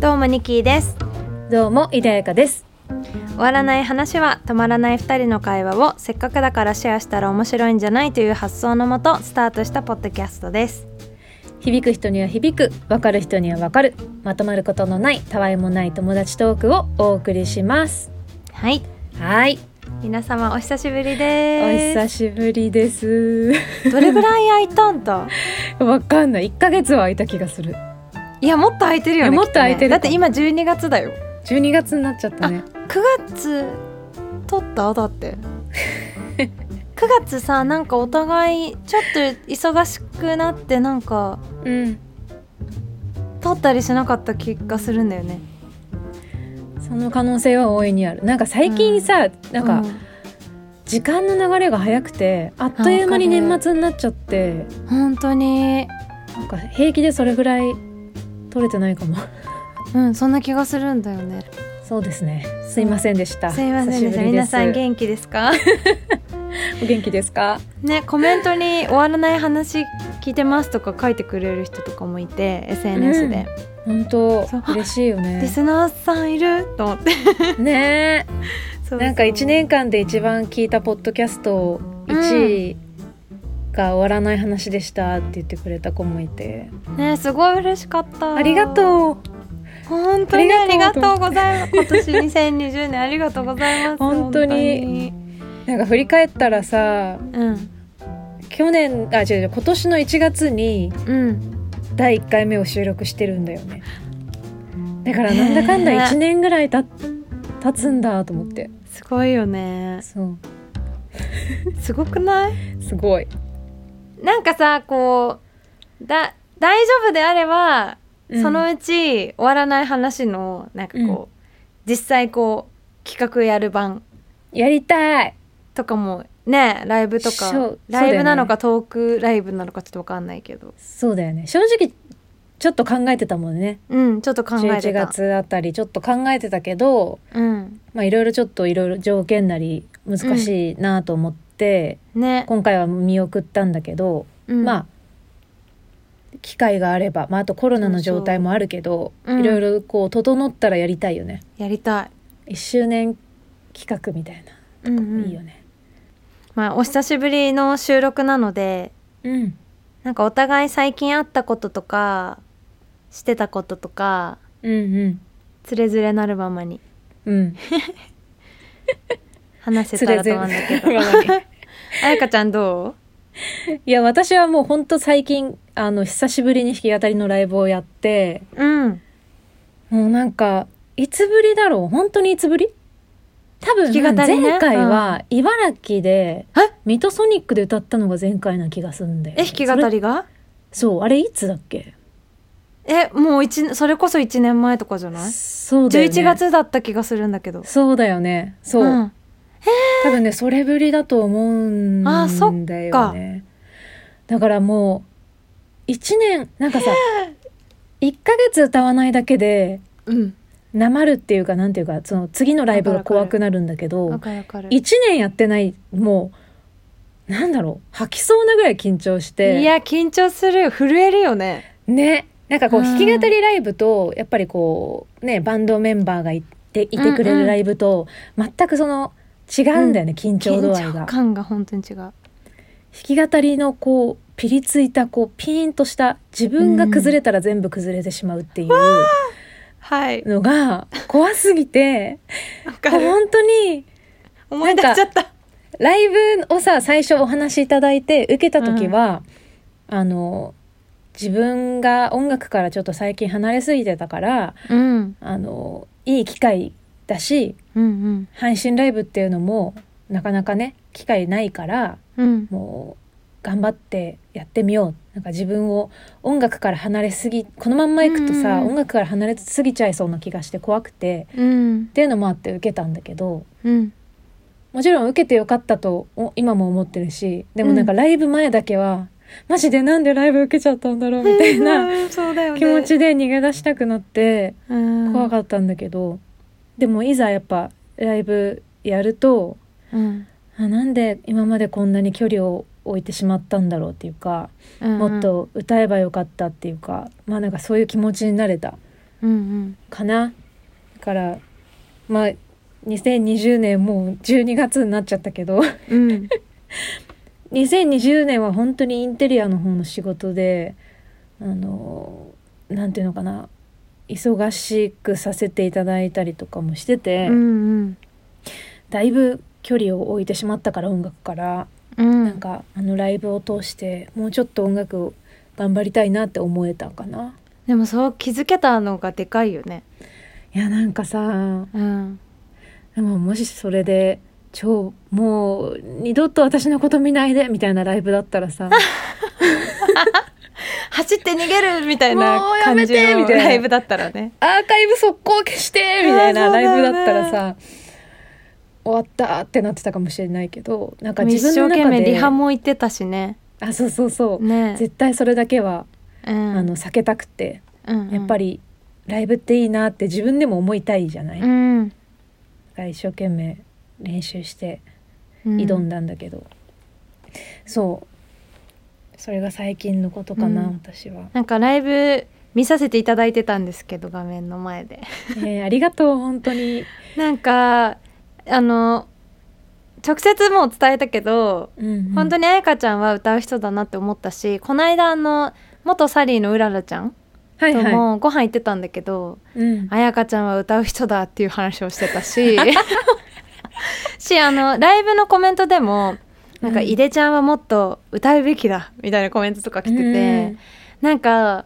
どうもニキーです。どうも井田彩香です。終わらない話は止まらない2人の会話をせっかくだからシェアしたら面白いんじゃないという発想のもとスタートしたポッドキャストです。響く人には響く分かる人には分かる。まとまることのないたわいもない友達トークをお送りします。はい。はい。皆様お久しぶりおで久しぶりです。すどれぐらい空いたんだ？わかんない。1ヶ月は空いた気がするいやもっと空いてるよねもっと空いてるね。だって今12月だよ。12月になっちゃったね。9月取った？だって。9月さなんかお互いちょっと忙しくなってなんかうん。取ったりしなかった気がするんだよね。その可能性は大いにある。なんか最近さ、なんか時間の流れが早くてあっという間に年末になっちゃって。うん本当に。なんか平気でそれぐらい取れてないかも。うんそんな気がするんだよね。そうですね。すいませんでした。すいませんでした。皆さん気元気ですか？お元気ですか？ねコメントに終わらない話聞いてますとか書いてくれる人とかもいて SNS で、本当そう。嬉しいよリねスナーさんいると思って。ね。そうなんか1年間で一番聞いたポッドキャスト1位が終わらない話でしたって言ってくれた子もいて、ねすごい嬉しかった。ありがとう。本当にあありがとうございます。今年2020年ありがとうございます。本当に。なんか振り返ったらさうん。去年あ違う違う今年の1月にうん。第1回目を収録してるんだよね。だからなんだかんだね1年ぐらいた経つんだと思って。すごいよね。そう。すごくない？すごいなんかさこうだ大丈夫であれば、うん。そのうち終わらない話のなんかこう、実際こう企画やる版やりたい。とかもねライブとかそうライブなのかトークライブなのかちょっとわかんないけど。そうだよね。正直ちょっと考えてたもんね。うんちょっと考え11てた。月あたりちょっと考えてたけどうん。まあいろいろちょっといろいろ条件なり難しいなと思って、ね、今回は見送ったんだけど、うん。まあ機会があれば、まあ、あとコロナの状態もあるけどいろいろこう整ったらやりたいよね。やりたい、1周年企画みたいうんうな、ん。いいよね。まあお久しぶりの収録なのでうん。なんかお互い最近あったこととかしてたこととかうんうん。つれづれなるままに。うん。話せたらと思うんだけど。まあやかちゃんどいや私はもうほんと最近あの久しぶりに弾き語りのライブをやってううん。もうなんかいつぶりだろう？本当にいつぶり？多分ね。前回は茨城でえ？ミトソニックで歌ったのが前回な気がするんだよえ弾き語りが？そうあれいつだっけ？えもう一それこそ1年前とかじゃない？そうだよね。11月だった気がするんだけど。そうだよね。そう、ん多分ねそれぶりだと思うんだよね。あそっか。だからもう1年なんかさ1ヶ月歌わないだけでうん。なまるっていうかなんていうかその次のライブが怖くなるんだけわどかるわかる。1年やってないもうなんだろう吐きそうなぐらい緊張して。いや緊張する。よ震えるよね。ね。なんかこううん。弾き語りライブとやっぱりこうねバンドメンバーがいていてくれるライブと全くその違うんだよね、緊張度合い緊張が。感が本当に違う。弾き語りのこうピリついたこうピーンとした自分が崩れたら全部崩れてしまうっていう。はい。のが怖すぎてわかる。本当に思い出しちゃった。ライブをさ最初お話しいただいて受けた時は、あの自分が音楽からちょっと最近離れすぎてたからうん。あのいい機会だしうん配信ライブっていうのもなかなかね機会ないからうん。うんもう頑張ってやってみよう。なんか自分を音楽から離れすぎこのまんまいくとさ、うん。音楽から離れすぎちゃいそうな気がして怖くてうん。っていうのもあって受けたんだけどうん。もちろん受けてよかったとお今も思ってるしでもなんかライブ前だけは、マジでなんでライブ受けちゃったんだろうみたいな気持ちで逃げ出したくなってうん。怖かったんだけど、でもいざやっぱライブやるとうん。あなんで今までこんなに距離を置いてしまったんだろうっていうか、うんもっと歌えばよかったっていうかまあなんかそういう気持ちになれたうんかな。だからまあ2020年もう12月になっちゃったけどうん。うん2020年は本当にインテリアの方の仕事であのなんていうのかな忙しくさせていただいたりとかもしてて、うんだいぶ距離を置いてしまったから音楽から、うん。なんかあのライブを通してもうちょっと音楽を頑張りたいなって思えたかな。でもそう気づけたのがでかいよね。いやなんかさうん。でももしそれで超もう二度と私のこと見ないでみたいなライブだったらさ 走って逃げるみたいなもうやめ感じのライブだったらね。アーカイブ速攻消してみたいなライブだったらさ終わったってなってたかもしれないけどなんか一自生懸分の中で命リハも行ってたしね。あそうそうそう、ね。絶対それだけは、うん。あの避けたくてうんうん。やっぱりライブっていいなって自分でも思いたいじゃない、だかうんら一生懸命練習してうん。挑んだんだけど、そうそれが最近のことかな、うん。私は、なんかライブ見させていただいてたんですけど画面の前で。えーありがとう本当に、なんかあの直接もう伝えたけど、うんうん。本当に彩香ちゃんは歌う人だなって思ったしこの間あの元サリーのうららちゃんはいはい、ともご飯行ってたんだけど、うん、彩香ちゃんは歌う人だっていう話をしてたし。しあのライブのコメントでもなんか、うん。井出ちゃんはもっと歌うべきだみたいなコメントとか来てて、なんか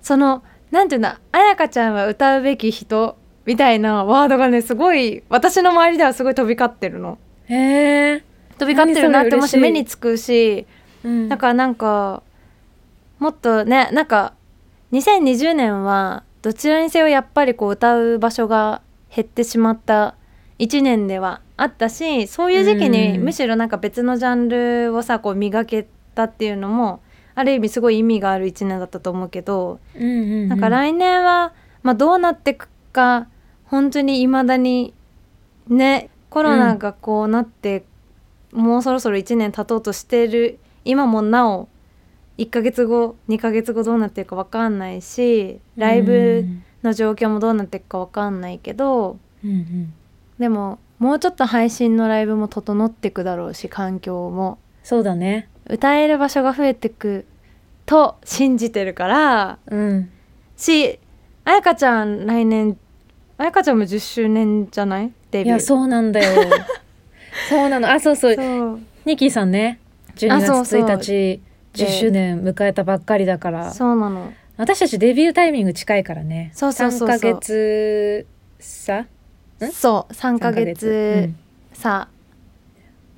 そのなんていうんだ彩香ちゃんは歌うべき人みたいなワードがねすごい私の周りではすごい飛び交ってるの。うん、へえ飛び交ってるなってもし目につくしうん。だからなんかもっとねなんか2020年はどちらにせよやっぱりこう歌う場所が減ってしまった1年ではあったしそういう時期にうん。むしろなんか別のジャンルをさこう磨けたっていうのもある意味すごい意味がある1年だったと思うけどうんうんうん、なんか来年は、まあ、どうなってくか本当にいまだにねコロナがこうなって、もうそろそろ1年経とうとしてる今もなお1ヶ月後2ヶ月後どうなってるか分かんないしライブの状況もどうなっていくか分かんないけどうんうんでももうちょっと配信のライブも整っていくだろうし環境も。そうだね。歌える場所が増えてくと信じてるから。うん。し彩香ちゃん来年彩香ちゃんも10周年じゃない？デビュー。いやそうなんだよ。そうなの。あそうそう。そう。ニッキーさんね。12あ月そうそう。1日10周年迎えたばっかりだから。そうなの。私たちデビュータイミング近いからね。そうそうそうそう。3ヶ月差？んそう3ヶ三ヶ月。うん差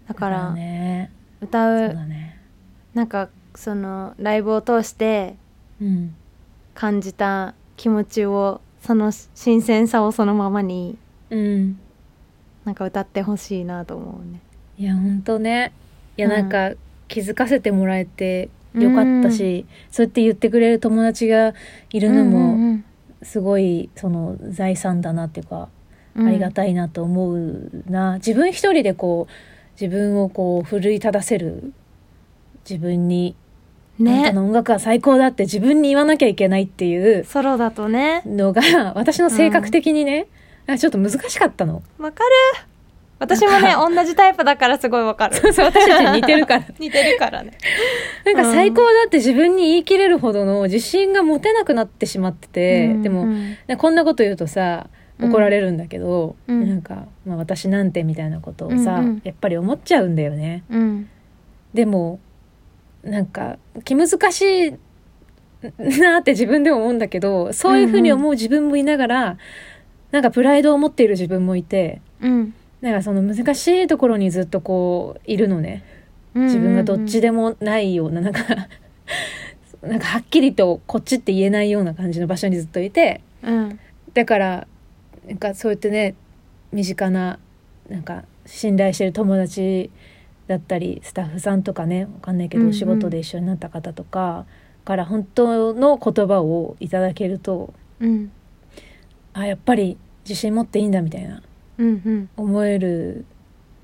だかだらね。歌そううだね。なんかそのライブを通してうん。感じた気持ちをその新鮮さをそのままにうん。なんか歌ってほしいなと思うね。いやほんとね。いやうんなん。か気づかせてもらえてよかったし、そうやって言ってくれる友達がいるのうんもうん。すごいその財産だなっていうか、うんありがたいなと思うな。自分一人でこう自分をこう奮い立たせる自分に、あなたねの音楽は最高だって自分に言わなきゃいけないっていうソロだとね。のが私の性格的にね、あちょっと難しかったの。わかる。私もね同じタイプだからすごいわかる。そうそう私たちに似てるから。似てるからね。なんか最高だって自分に言い切れるほどの自信が持てなくなってしまってて、うん。でも、こんなこと言うとさうん怒られるんだけど、うん。なんか、まあ、私なんてみたいなことをさ、うんうん。やっぱり思っちゃうんだよね。うん。でもなんか気難しいなって自分でも思うんだけどそういうふうに思う自分もいながら、なんかプライドを持っている自分もいてうん。なんかその難しいところにずっとこういるのね。自分がどっちでもないようななんかなんかはっきりとこっちって言えないような感じの場所にずっといてうん。だからなんかそうやってね身近ななんか信頼してる友達だったりスタッフさんとかねわかんないけうんうん。どお仕事で一緒になった方とかから本当の言葉をいただけるとうん。あやっぱり自信持っていいんだみたいなうんうん。思える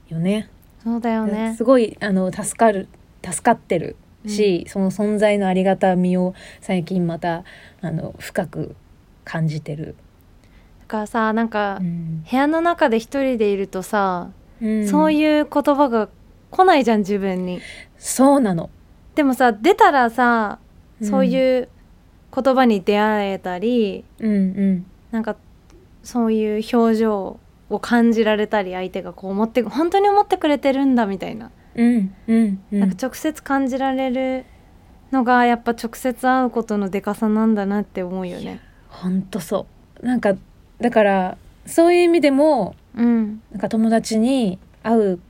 よね。そうだよね。すごいあの助かる助かってるし、その存在のありがたみを最近またあの深く感じてる、だからさなんか、うん。部屋の中で一人でいるとさ、うん。そういう言葉が来ないじゃん自分に。そうなの。でもさ出たらさそうういう言葉に出会えたり、うんうん。なんかそういう表情を感じられたり相手がこう思って本当に思ってくれてるんだみたいな,、うんうんうん。なんか直接感じられるのがやっぱ直接会うことのでかさなんだなって思うよね。ほんとそう。なんかだからそういう意味でもうん、なんか友達に会う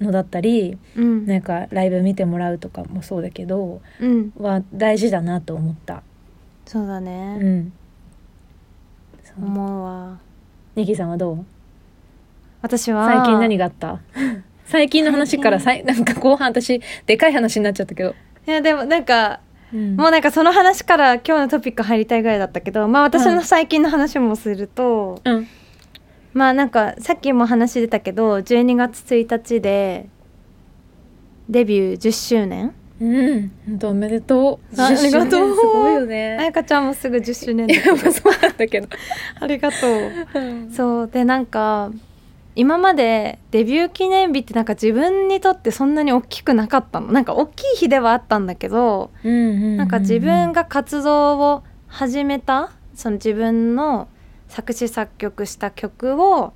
のだったりうん、なんかライブ見てもらうとかもそうだけどうん、は大事だなと思った。そうだうね、ん。そう思うわニキさんはどう？私は？最近何があった？最近の話からさいなんか後半私でかい話になっちゃったけど。いやでもなんかうん。もうなんかその話から今日のトピック入りたいぐらいだったけどまあ私の最近の話もすると、うん。まあなんかさっきも話出たけど12月1日でデビュー10周年。うん。おめでとう。あありがとう。10周年すごいよあね。やかちゃんもすぐ10周年だけどまあそうなんだけど。ありがとう。そう。でなんか今までデビュー記念日ってなんか自分にとってそんなに大きくなかったの。なんか大きい日ではあったんだけどうんうんうんうん。なんか自分が活動を始めたその自分の作詞作曲した曲を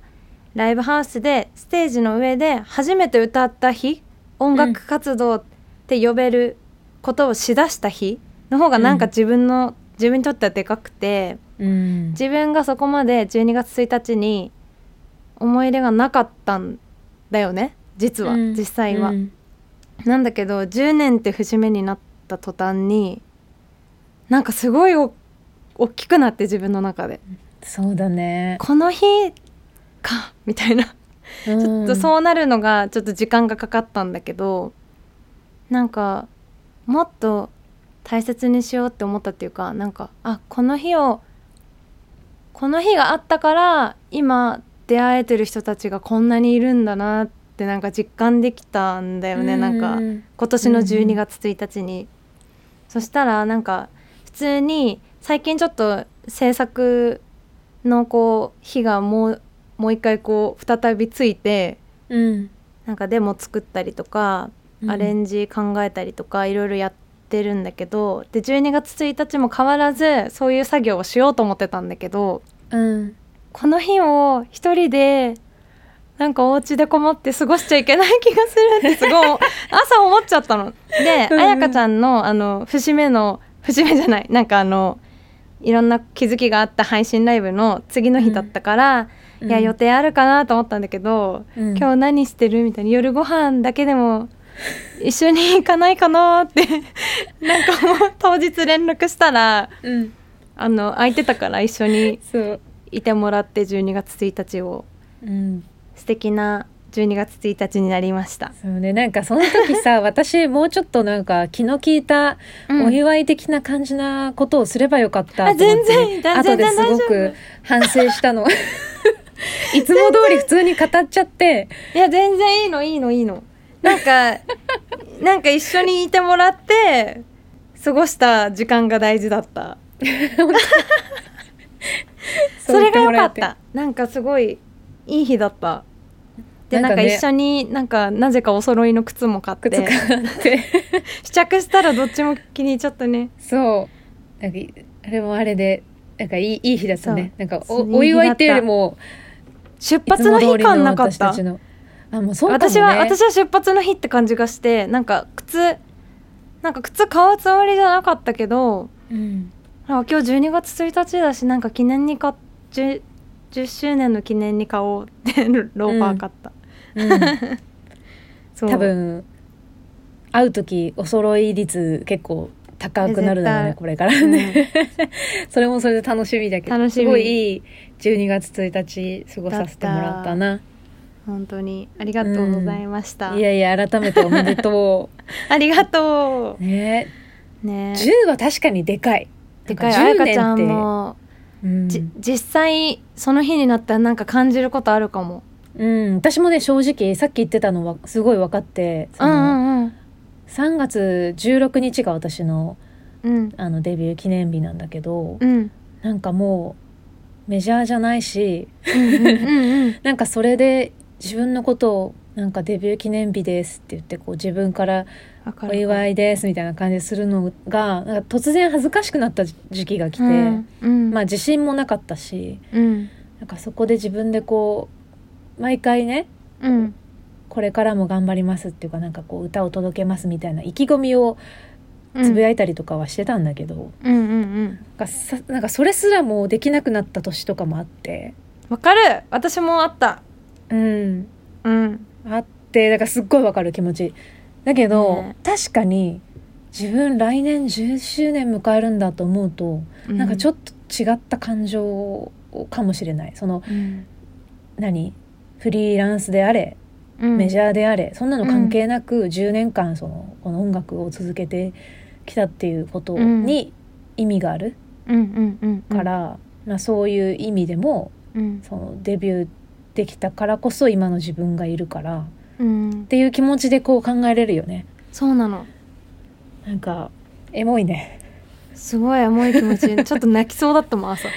ライブハウスでステージの上で初めて歌った日音楽活動って呼べることをしだした日の方がなんか自分の、自分にとってはでかくてうん。自分がそこまで12月1日に思い入れがなかったんだよね実は、うん。実際は。うん。なんだけど10年って節目になった途端になんかすごいお大きくなって自分の中で。そうだね。この日かみたいな。ちょちょっとそうなるのがちょっと時間がかかったんだけどなんかもっと大切にしようって思ったっていうかなんかあこの日をこの日があったから今出会えてる人たちがこんなにいるんだなってなんか実感できたんだよね。なんかうん。今年のうん12月1日に、そしたらなんか普通に最近ちょっと制作のこう日がもうもう一回こう再びついてうん。なんかデモ作ったりとか、うん。アレンジ考えたりとかいろいろやってるんだけどで12月1日も変わらずそういう作業をしようと思ってたんだけどうんこの日を一人でなんかお家でこもって過ごしちゃいけない気がするってす。ごい 朝思っちゃったの。でうんあやかちゃんのあの節目の節目じゃないなんかあのいろんな気づきがあった配信ライブの次の日だったから、いや予定あるかなと思ったんだけど、うん。今日何してるみたいな夜ご飯だけでも一緒に行かないかなって なんかもう当日連絡したらうん。あの空いてたから一緒に。そういてもらって12月1日を。うん。素敵な12月1日になりました。そうね。なんかその時さ 私もうちょっとなんか気の利いたうん。お祝い的な感じなことをすればよかったあと思って全然後ですごく反省したの。いつも通り普通に語っちゃって。いや全然いいのいいのいいの。なんか なんか一緒にいてもらって過ごした時間が大事だった。それが良かった。なんかすごいいい日だった。でなんんか一緒になんかなぜかお揃いの靴も買っ靴て買って。試着したらどっちも気に入っちゃったね。そう。なんかいあれもあれでなんかいいいい日だったね。なんかおお祝いっていうよりも出発の日感なかった。あもうそうね、私は私は出発の日って感じがしてなんか靴なんか靴買うつもりじゃなかったけどうん今日12月1日だしなんか記念に買っ 10, 10周年の記念に買おうってローファー買った、うん、そう。多分会う時お揃い率結構高くなるだろうねこれからうん。ね、それもそれで楽しみだけど楽しみ。すごいいい12月1日過ごさせてもらったな。本当に。ありがとうございました、いやいや改めておめでと ありがとう。ね。うね。10は確かにでかいでかいあなん10やかちゃんも、うん。じ実際その日になったらなんか感じることあるかも。うん、私もね正直さっき言ってたのはすごい分かってそうんの、うんうん。3月16日が私のうん。あのデビュー記念日なんだけど、うん。なんかもメジャーじゃないしうんうんうん。なんかそれで自分のことをなんかデビュー記念日ですって言ってこう自分からお祝いですみたいな感じするのがなんか突然恥ずかしくなった時期が来て、うんうん。まあ自信もなかったしうん。なんかそこで自分でこう毎回ねうん。これからも頑張りますっていうかなんかこう歌を届けますみたいな意気込みをうんつぶやいたりとかはしてたんだけど、うんうんうん。なんかそれすらもうできなくなった年とかもあって。わかる。私もあった。うん。うん。あってだからすっごいわかる気持ちだけど、ね。確かに自分来年10周年迎えるんだと思うと、なんかちょっっと違った感情かもしれない。そのと、うん。何？フリーランスであれメジャーであれ、そんなの関係なく10年間そのこの音楽を続けてきたっていうことに意味があるうんうんうんうん。から、まあ、そういう意味でもうん。そのデビューできたからこそ今の自分がいるからっうん。ていう気持ちでこう考えれるよね。そうなの。なんかエモいね。すごい重い気持ち。ちょっと泣きそうだったもん朝。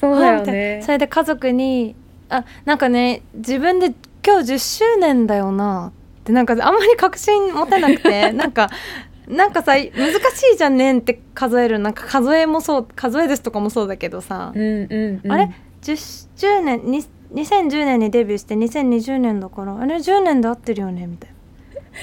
そうだよね。な。それで家族にあなんかね自分で今日10周年だよなってなんかあんまり確信持てなくて なんかなんかさ難しいじゃんねんって数える。なんか数えもそう数えですとかもそうだけどさ、うんうん、うん、あれ？10周年に2010年にデビューして2020年だからあれ10年で合ってるよねみたいな。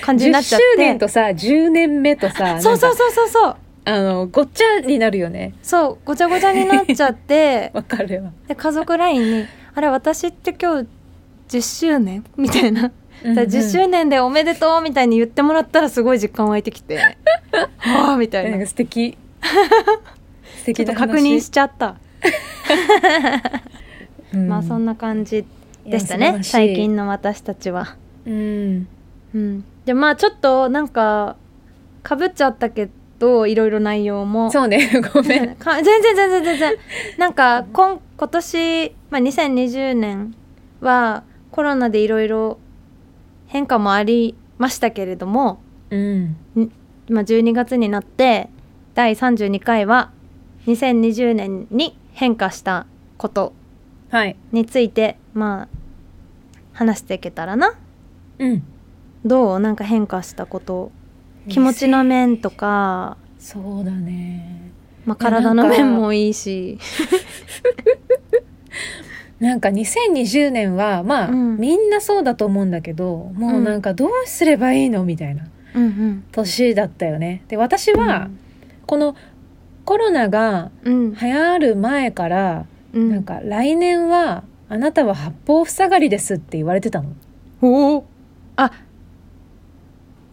感じにな10周っちゃって。年とさ10年目とさそうそうそうそう。そうあのごっちゃになるよね。そうごちゃごちゃになっちゃって。わかるわ。で家族 LINE に「あれ私って今日10周年?」みたいな「うんうん。10周年でおめでとう」みたいに言ってもらったらすごい実感湧いてきて「はあ」みたいな。なんか素敵。素 ちょっと確認しちゃった、うんまあそんな感じでしたね最近の私たちは。うん。うん、でまあちょっとなんかかぶっちゃったけどいろいろ内容も。そうね ごめん。か全然全然全然。なんか今今年、まあ、2020年はコロナでいろいろ変化もありましたけれども、うん。まあ、12月になって第32回は2020年に変化したこと。はいについてまあ話していけたらな。うん。どうなんか変化したこと気持ちの面とか、そうだね。まあ、体の面もいいし。なんか2020年はまあ、うん。みんなそうだと思うんだけどもうなんかどうすればいいのみたいなうんうん。年だったよね。で私はこのコロナがうん。流行る前から、うん。なんか来年はあなたは八方塞がりですって言われてたの。おお。あ。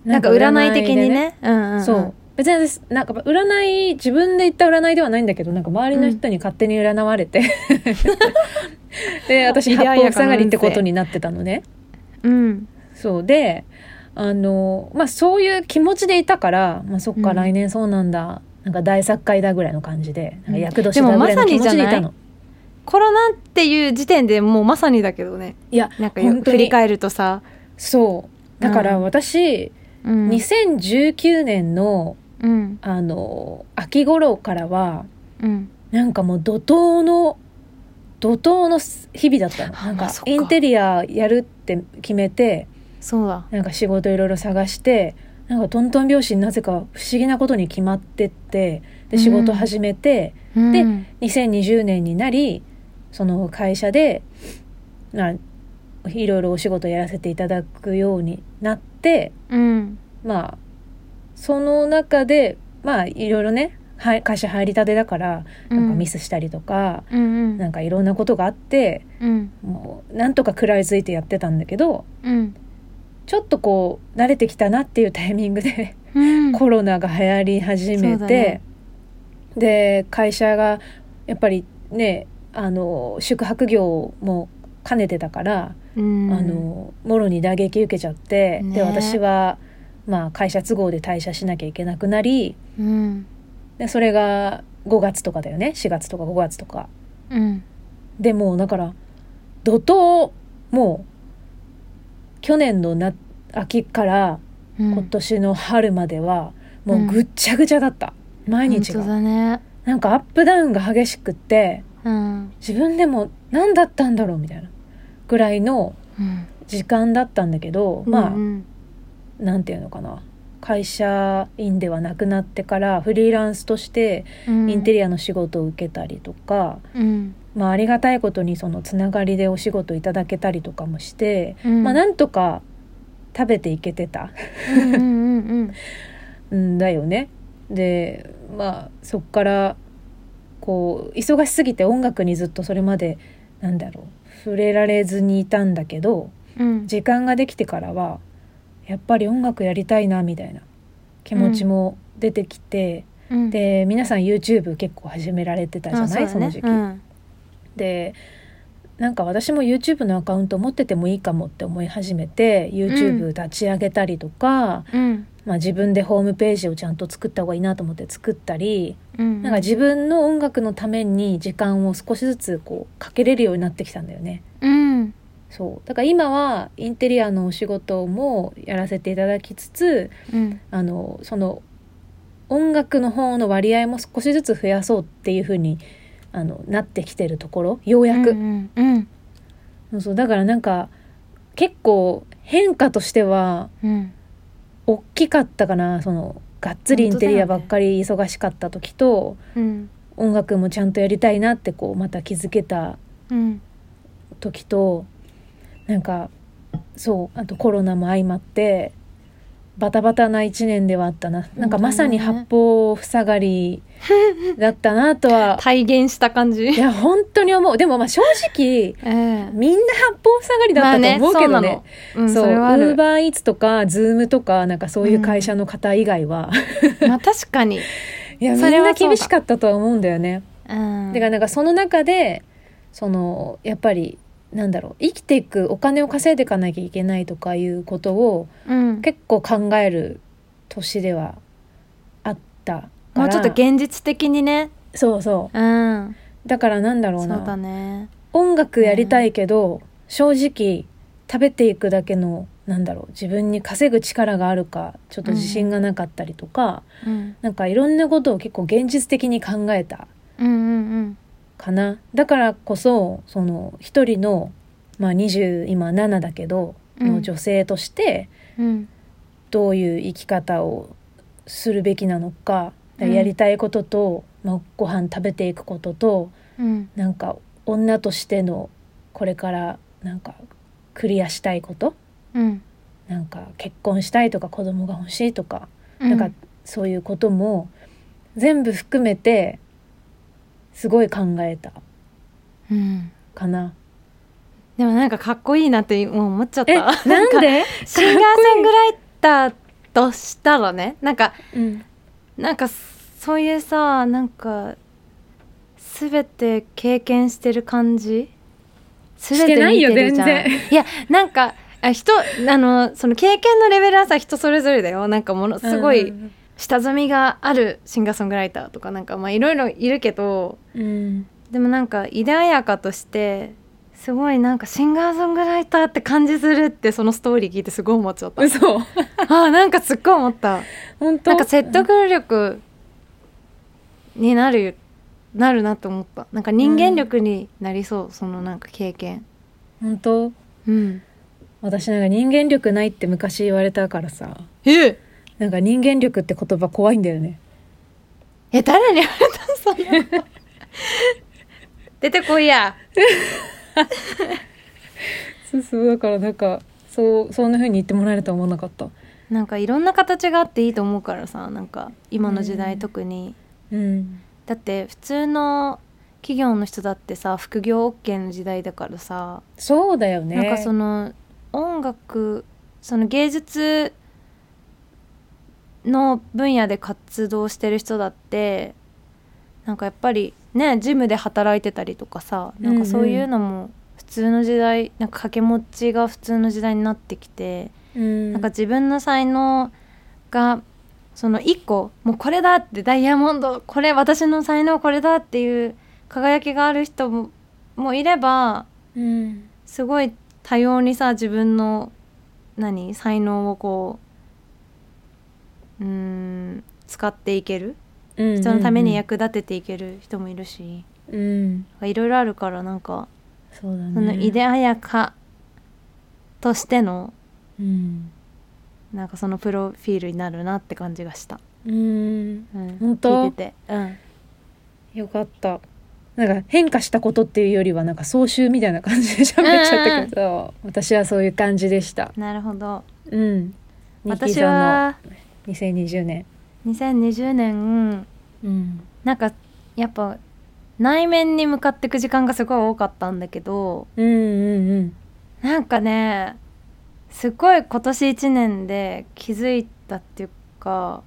なんか占い的にでね。うんうんうん。そう。別に私なんか占い自分で言った占いではないんだけどなんか周りの人に勝手に占われて、で私イデア八方塞がりってことになってたのね。うん。そう。であのまあそういう気持ちでいたから、まあ、そっか、うん。来年そうなんだ。なんか大作会だぐらいの感じでなんか役年だぐらいの気持ちでいたの。コロナっていう時点でもうまさにだけどね。いやなんか本当に。振り返るとさ、そう。だからうん。私、うん。2019年のうん。あの秋頃からはうん。なんかもう怒涛の怒涛の日々だったの。なんかインテリアやるって決めてそうだ。なんか仕事いろいろ探してなんかトントン拍子になぜか不思議なことに決まってってで仕事始めて、うん。で2020年になりその会社でまあいろいろお仕事やらせていただくようになってうん。まあその中でまあいろいろねはい会社入りたてだからなんかミスしたりとか、うんうん。なんかいろんなことがあってうん。もうなんとか食らいついてやってたんだけどうん。ちょっとこう慣れてきたなっていうタイミングでうん。コロナが流行り始めて、ね。で会社がやっぱりねあの宿泊業も兼ねてたから、うん。あのもろに打撃受けちゃって、ね。で私は、まあ、会社都合で退社しなきゃいけなくなりうん。でそれが5月とかだよね。4月とか5月とか。うん。でもうだから怒涛もう去年のな秋からうん。今年の春まではもうぐっちゃぐちゃだった、毎日本当がだね。なんかアップダウンが激しくってうん。自分でも何だったんだろうみたいな。ぐらいのうん。時間だったんだけど、まあうんなんていうのかな。会社員ではなくなってからフリーランスとしてうん。インテリアの仕事を受けたりとか、うん。まあ、ありがたいことにそのつながりでお仕事いただけたりとかもして、うん。まあ、なんとか食べていけてた。うんうんうんん だよね。でまあそっからこう忙しすぎて音楽にずっとそれまでなんだろう触れられずにいたんだけどうん。時間ができてからはやっぱり音楽やりたいなみたいな気持ちも出てきて、うん。で皆さん YouTube 結構始められてたじゃない、その時期。うん。でなんか私も YouTube のアカウント持っててもいいかもって思い始めて YouTube 立ち上げたりとか、うんまあ、自分でホームページをちゃんと作った方がいいなと思って作ったり、うんなんか自分の音楽のために時間を少しずつこうかけれるようになってきたんだよね。うん。そう。だから今はインテリアのお仕事もやらせていただきつつうん。あのその音楽の方の割合も少しずつ増やそうっていう風にあのなってきてるところようやく、うんうん。そうそう。だからなんか結構変化としてはうん大きかったかなそのがっつりインテリアばっかり忙しかった時と、うん。音楽もちゃんとやりたいなってこうまた気づけたうん。時となんかそうあとコロナも相まってバタバタな一年ではあったな。なんかまさに八方塞がりだったなとは。体現した感じ。いや本当に思う。でもまあ正直ええ。みんな八方塞がりだったと思うけどね,、まあねそうウーバーイーツとかズームとかなんかそういう会社の方以外は、まあ確かに。いやみんな厳しかったとは思うんだよね。うん。だからなんかその中でそのやっぱりなんだろう生きていくお金を稼いでいかなきゃいけないとかいうことをうん。結構考える年ではあったから。もうちょっと現実的にね。そうそう。ん。うだからなんだろうな。だね。音楽やりたいけど、正直食べていくだけのなんだろう自分に稼ぐ力があるかちょっと自信がなかったりとか、うん。なんかいろんなことを結構現実的に考えた。うんうんかな。だからこそその一人の、まあ、20今7だけどうん。の女性としてうん。どういう生き方をするべきなのか、うん。やりたいことと、まあ、ご飯食べていくこととうん。なんか女としてのこれからなんかクリアしたいことうん。なんか結婚したいとか子供が欲しいとか、うん。なんかそういうことも全部含めてすごい考えたうん。かな。でもなんかかっこいいなってもう思っちゃった。え なんかでシンガーソングライターとしたらね。なんかうん。なんかそういうさなんか全て経験してる感じ？全してないよ見てるじゃん。全然いやなんかあ人あのその経験のレベルはさ人それぞれだよ。なんかものすごいうん下積みがあるシンガーソングライターとかなんかまあいろいろいるけどうん。でもなんか井田彩香としてすごいなんかシンガーソングライターって感じするってそのストーリー聞いてすごい思っちゃった。嘘。あーなんかすっごい思った。本当？なんか説得力になるなるなと思った。なんか人間力になりそう、そのなんか経験。本当？うん。私なんか人間力ないって昔言われたからさ。えなんか人間力って言葉怖いんだよね。え誰に言われたそん出てこいや。そうそうだからなんかそうそんな風に言ってもらえるとは思わなかった。なんかいろんな形があっていいと思うからさなんか今の時代うん特に、うん。だって普通の企業の人だってさ副業 OK の時代だからさ、そうだよね。なんかその音楽その芸術の分野で活動してる人だってなんかやっぱりねジムで働いてたりとかさなんかそういうのも普通の時代なんか掛け持ちが普通の時代になってきて、うん。なんか自分の才能がその一個もうこれだってダイヤモンドこれ私の才能これだっていう輝きがある人ももいればうん。すごい多様にさ自分の何才能をこうん使っていける？うん人のために役立てていける人もいるし、うん。いろいろあるからなんかそうだね。その井出彩香としてのうん。なんかそのプロフィールになるなって感じがした、うん。うん、本当？聞いてて。うん。よかった。なんか変化したことっていうよりはなんか総集みたいな感じで喋っちゃったけど、私はそういう感じでした。なるほど。うん。私は2020年。2020年うん。なんかやっぱ内面に向かっていく時間がすごい多かったんだけどうんうんうん。なんかねすごい今年1年で気づいたっていうか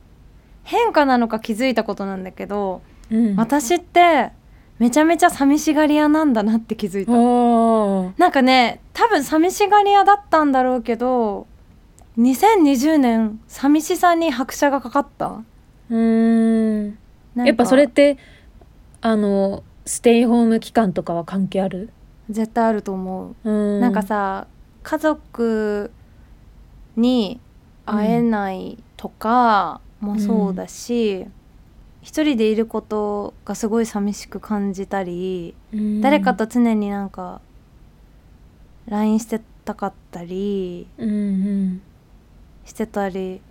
変化なのか気づいたことなんだけど、うん。私ってめちゃめちゃ寂しがり屋なんだなって気づいた。なんかね多分寂しがり屋だったんだろうけど2020年寂しさに拍車がかかった？うーん。やっぱそれってあのステイホーム期間とかは関係ある？絶対あると思う。うん。なんかさ家族に会えないとかもそうだし、一人でいることがすごい寂しく感じたり、うん。誰かと常になんか LINE してたかったりうんうんしてたり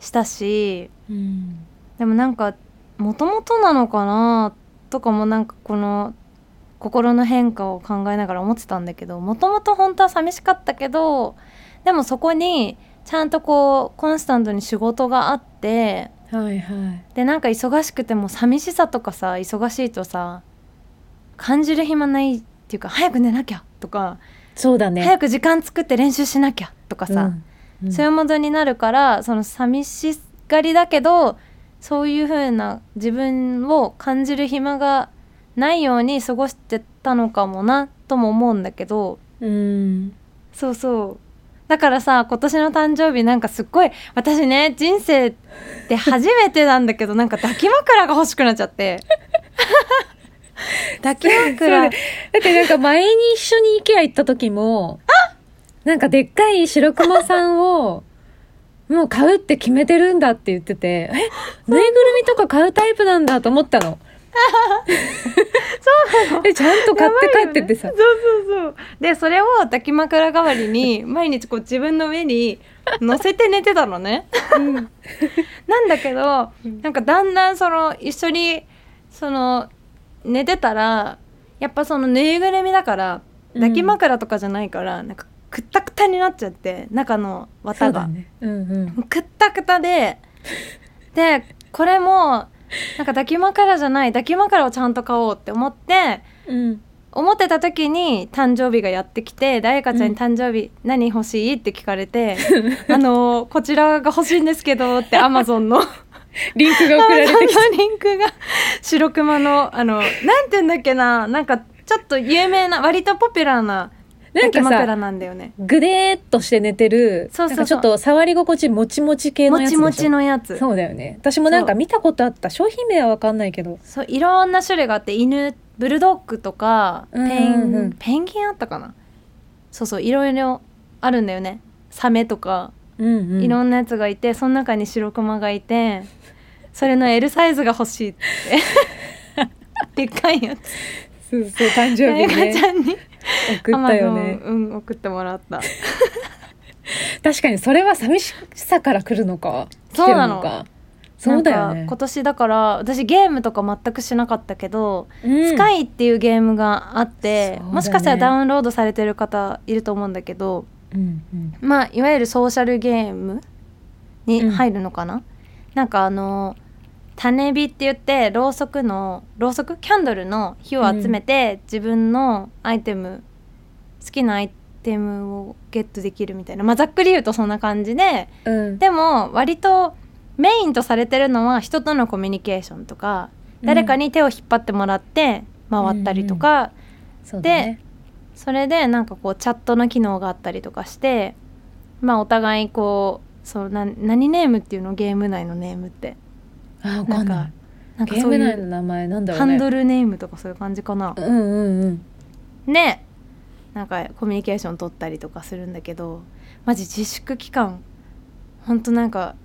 したしうん。でもなんかもともとなのかなとかもなんかこの心の変化を考えながら思ってたんだけどもともと本当は寂しかったけどでもそこにちゃんとこうコンスタントに仕事があってはいはい。でなんか忙しくても寂しさとかさ忙しいとさ感じる暇ないっていうか早く寝なきゃとか、そうだね。早く時間作って練習しなきゃとかさ、うんうんそういうモードになるからその寂しがりだけどそういう風な自分を感じる暇がないように過ごしてたのかもなとも思うんだけどうん。そうそう。だからさ今年の誕生日なんかすっごい私ね人生で初めてなんだけどなんか抱き枕が欲しくなっちゃって。抱き枕。だってなんか前に一緒に IKEA 行った時もなんかでっかい白熊さんを もう買うって決めてるんだって言っててえぬいぐるみとか買うタイプなんだと思ったの。そうなの？えちゃんと買って帰ってってさ、そうそうそう。でそれを抱き枕代わりに毎日こう自分の上に乗せて寝てたのね。なんだけどなんかだんだんその一緒にその寝てたらやっぱそのぬいぐるみだから抱き枕とかじゃないから、なんかくったくたになっちゃって中のそ綿が、うだね。うんうん。くったくたででこれもなんか抱き枕じゃない抱き枕をちゃんと買おうって思ってうん。思ってた時に誕生日がやってきて「誰かちゃんに誕生日何欲しい?」って聞かれて「あのこちらが欲しいんですけど」ってアマゾンの。リンクが送られてきた。リンクが白熊のあのなんて言うんだっけななんかちょっと有名な割とポピュラーななんか枕さなんだよね。グデーっとして寝てるそうそうちょっと触り心地もちもち系のもやつでしょ？ちもちのやつ。そうだよね。私もなんか見たことあった。商品名は分かんないけど。そういろんな種類があって犬ブルドッグとかペン,、ペンギンあったかな？そうそういろいろあるんだよね。サメとかうんうん。いろんなやつがいて、その中に白クマがいてそれの L サイズが欲しいって。でっかいやつそうそう誕生誰日ね。かちゃんに。送ったよね。うん送ってもらった。確かにそれは寂しさから来るのか？そうなの。か？そうだよね。今年だから私ゲームとか全くしなかったけど、うん。スカイっていうゲームがあって、ね。もしかしたらダウンロードされてる方いると思うんだけどうんうん。まあいわゆるソーシャルゲームに入るのかな、なんかあの種火って言ってろうそくのろうそくキャンドルの火を集めて、自分のアイテム好きなアイテムをゲットできるみたいな。まあざっくり言うとそんな感じでうん。でも割とメインとされてるのは人とのコミュニケーションとか誰かに手を引っ張ってもらって回ったりとか、そうだね。それでなんかこうチャットの機能があったりとかしてまあお互いこうそうな何ネームっていうの？ゲーム内のネームってあ分かんない。なんかゲーそういうム内の名前なんだろうね。ハンドルネームとかそういう感じかな。うんうんうん。でなんかコミュニケーション取ったりとかするんだけどマジ自粛期間ほんとなんか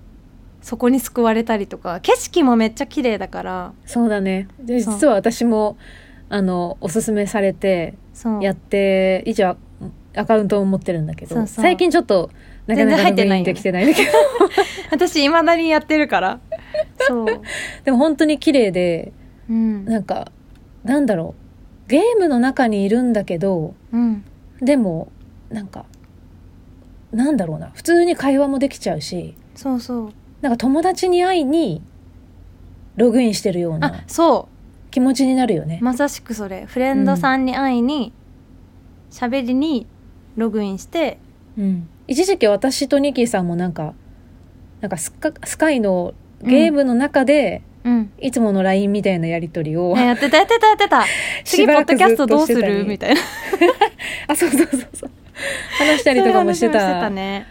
そこに救われたりとか景色もめっちゃ綺麗だから。そうだね。でそう。実は私もあのおすすめされてそう。やって一応アカウントを持ってるんだけどそうそう。最近ちょっとなかな全然か入ってないよね。ログインできてないんだけど。私いまだにやってるからそう、でも本当に綺麗でうん。なんかなんだろう。ゲームの中にいるんだけどうん、でもなんかなんだろうな。普通に会話もできちゃうしそうそう。なんか友達に会いにログインしてるようあなそ気持ちになるよね。う。まさしくそれ。フレンドさんに会いに喋、りにログインして。うん、一時期私とニキーさんもなんかなんかスカスカイのゲームの中で、うん。いつもの LINE みたいなやり取りを、ねやってたやってたやってた。次ポッドキャストどうする？みたいな。あそうそうそうそう。話したりとかもしてた。ね。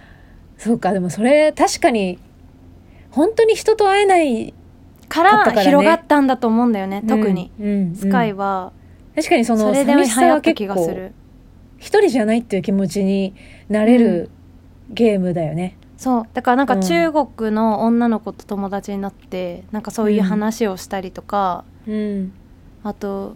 そうかでもそれ確かに本当に人と会えないからね。広がったんだと思うんだよね特に、うんうん。スカイうんは。確かにその寂しさは結構一人じゃないっていう気持ちになれるゲームだよね、そう。だからなんかうん。中国の女の子と友達になって、なんかそういう話をしたりとか、うん。あと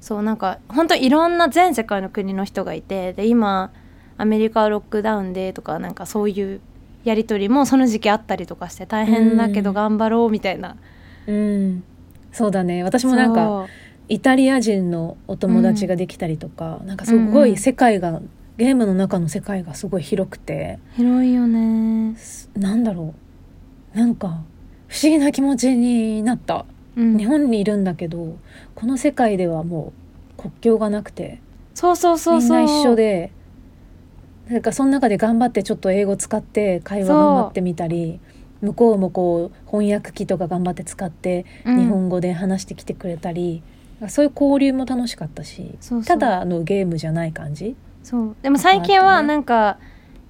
そうなんか本当いろんな全世界の国の人がいてで今アメリカはロックダウンでとかなんかそういうやり取りもその時期あったりとかして大変だけど頑張ろうみたいな、うん。そうだね。私もなんかイタリア人のお友達ができたりとか、なんかすごい世界が、ゲームの中の世界がすごい広くて。広いよね、なんだろう。なんか不思議な気持ちになった、うん、日本にいるんだけどこの世界ではもう国境がなくて。そうそうそうそう。みんな一緒で。なんかその中で頑張ってちょっと英語使って会話頑張ってみたり向こうもこう翻訳機とか頑張って使ってうん。日本語で話してきてくれたり、そういう交流も楽しかったし。そうそう。ただのゲームじゃない感じそう。でも最近はなんか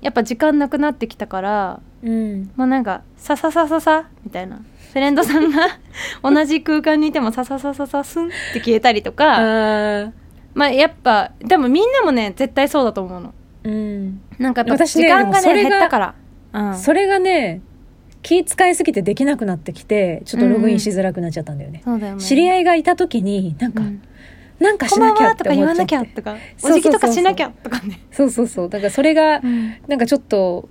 やっぱ時間なくなってきたからうん。もうなんかさささささみたいな。フレンドさんが 同じ空間にいてもさささささスンって消えたりとかあまあやっぱでもみんなもね絶対そうだと思うの。うん。なんかやっぱ時間がねでもそれが減ったから、うん、それがね気使いすぎてできなくなってきてちょっとログインしづらくなっちゃったんだよね、そうだよね。知り合いがいた時になんか、うんなんかしなきゃってはとか言わ思っちゃって。なきゃとかお辞儀とかしなきゃとかね。そうそうそうだからそれがうん。なんかちょっと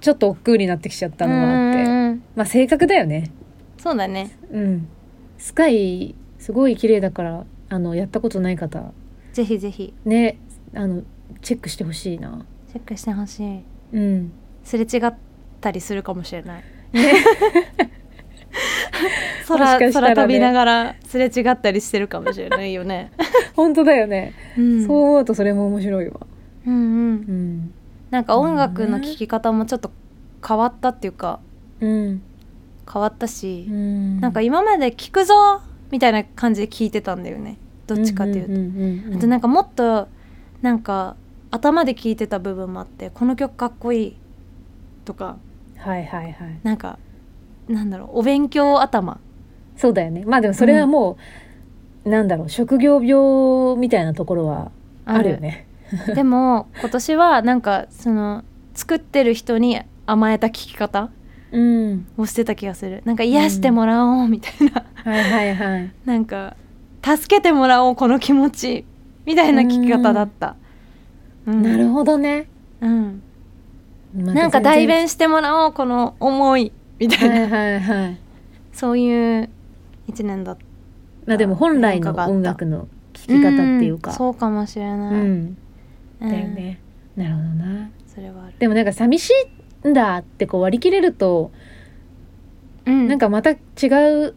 ちょっと億劫になってきちゃったのもあって、まあ性格だよね。そうだね。うん。スカイすごい綺麗だからあのやったことない方。ぜひぜひ。ね。あのチェックしてほしいな。チェックしてほしい。うん。すれ違ったりするかもしれない。も 空空飛びながらすれ違ったりしてるかもしれないよね、本当だよね、うん、そう思うとそれも面白いわ。うんうん。うん。なんか音楽の聴き方もちょっと変わったっていうかうん、変わったし、うん、なんか今まで聴くぞみたいな感じで聴いてたんだよね。どっちかっていうと、あとなんかもっとなんか頭で聴いてた部分もあってこの曲かっこいいとか。はいはいはい。なんかなんだろうお勉強頭そうだよね。まあでもそれはもう、なんだろう職業病みたいなところはある。よね。でも今年はなんかその作ってる人に甘えた聞き方うん。をしてた気がする。なんか癒してもらおうみたいな、はいはいはい。なんか助けてもらおうこの気持ちみたいな聞き方だった、うん。なるほどね、うん、なんか代弁してもらおうこの思いみたいな、はいはいはい。そういう一年だった。まあでも本来の音楽の聴き方っていうか。んそうかもしれない、うん。うん。だよね、なるほどな。それはでもなんか寂しいんだってこう割り切れると、うん、なんかまた違う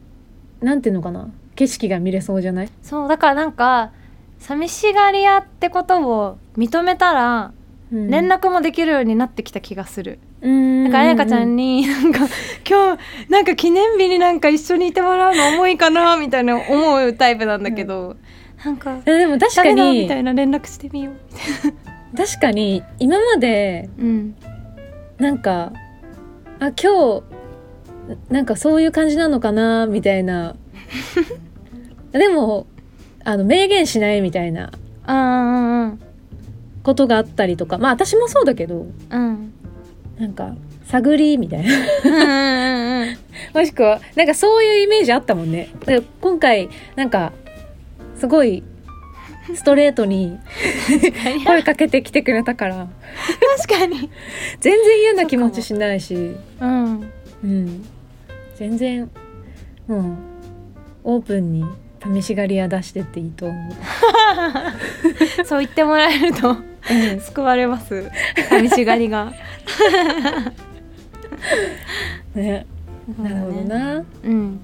なんていうのかな。景色が見れそうじゃない？そうだからなんか寂しがり屋ってことを認めたら連連絡もできるようになってきた気がする、うん。なんか彩香ちゃんに なんか今日なんか記念日になんか一緒にいてもらうの重いかなみたいな思うタイプなんだけど、なんかえでも確か誰だみにたいな連絡してみよう。確かに今までうん。なんかあ今日なんかそういう感じなのかなみたいな。でもあの明言しないみたいなあーうんことがあったりとか。まあ私もそうだけど。うんうんなんか探りみたいな。もしくはなんかそういうイメージあったもんね。で今回なんかすごいストレートに声かけてきてくれたから。確かに。全然嫌な気持ちしないし。うん。うん。全然もうオープンに試し狩りは出してっていいと思う、そう言ってもらえると。うん救われます。寂しがりが。ね、なるほどな。うん。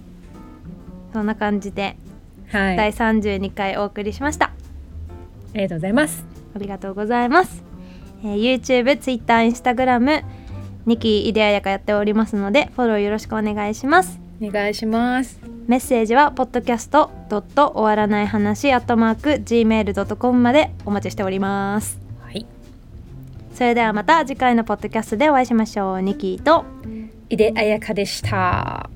そんな感じではい。あ第32回お送りしました。りがとうございます。ありがとうございます、えー YouTube、Twitter、Instagram ニキイデアヤカやっておりますのでフォローよろしくお願いします。お願いします。メッセージは podcast. 終わらない話 at mark gmail.com までお待ちしております。はいそれではまた次回のポッドキャストでお会いしましょう。ニキと。井出彩香でした。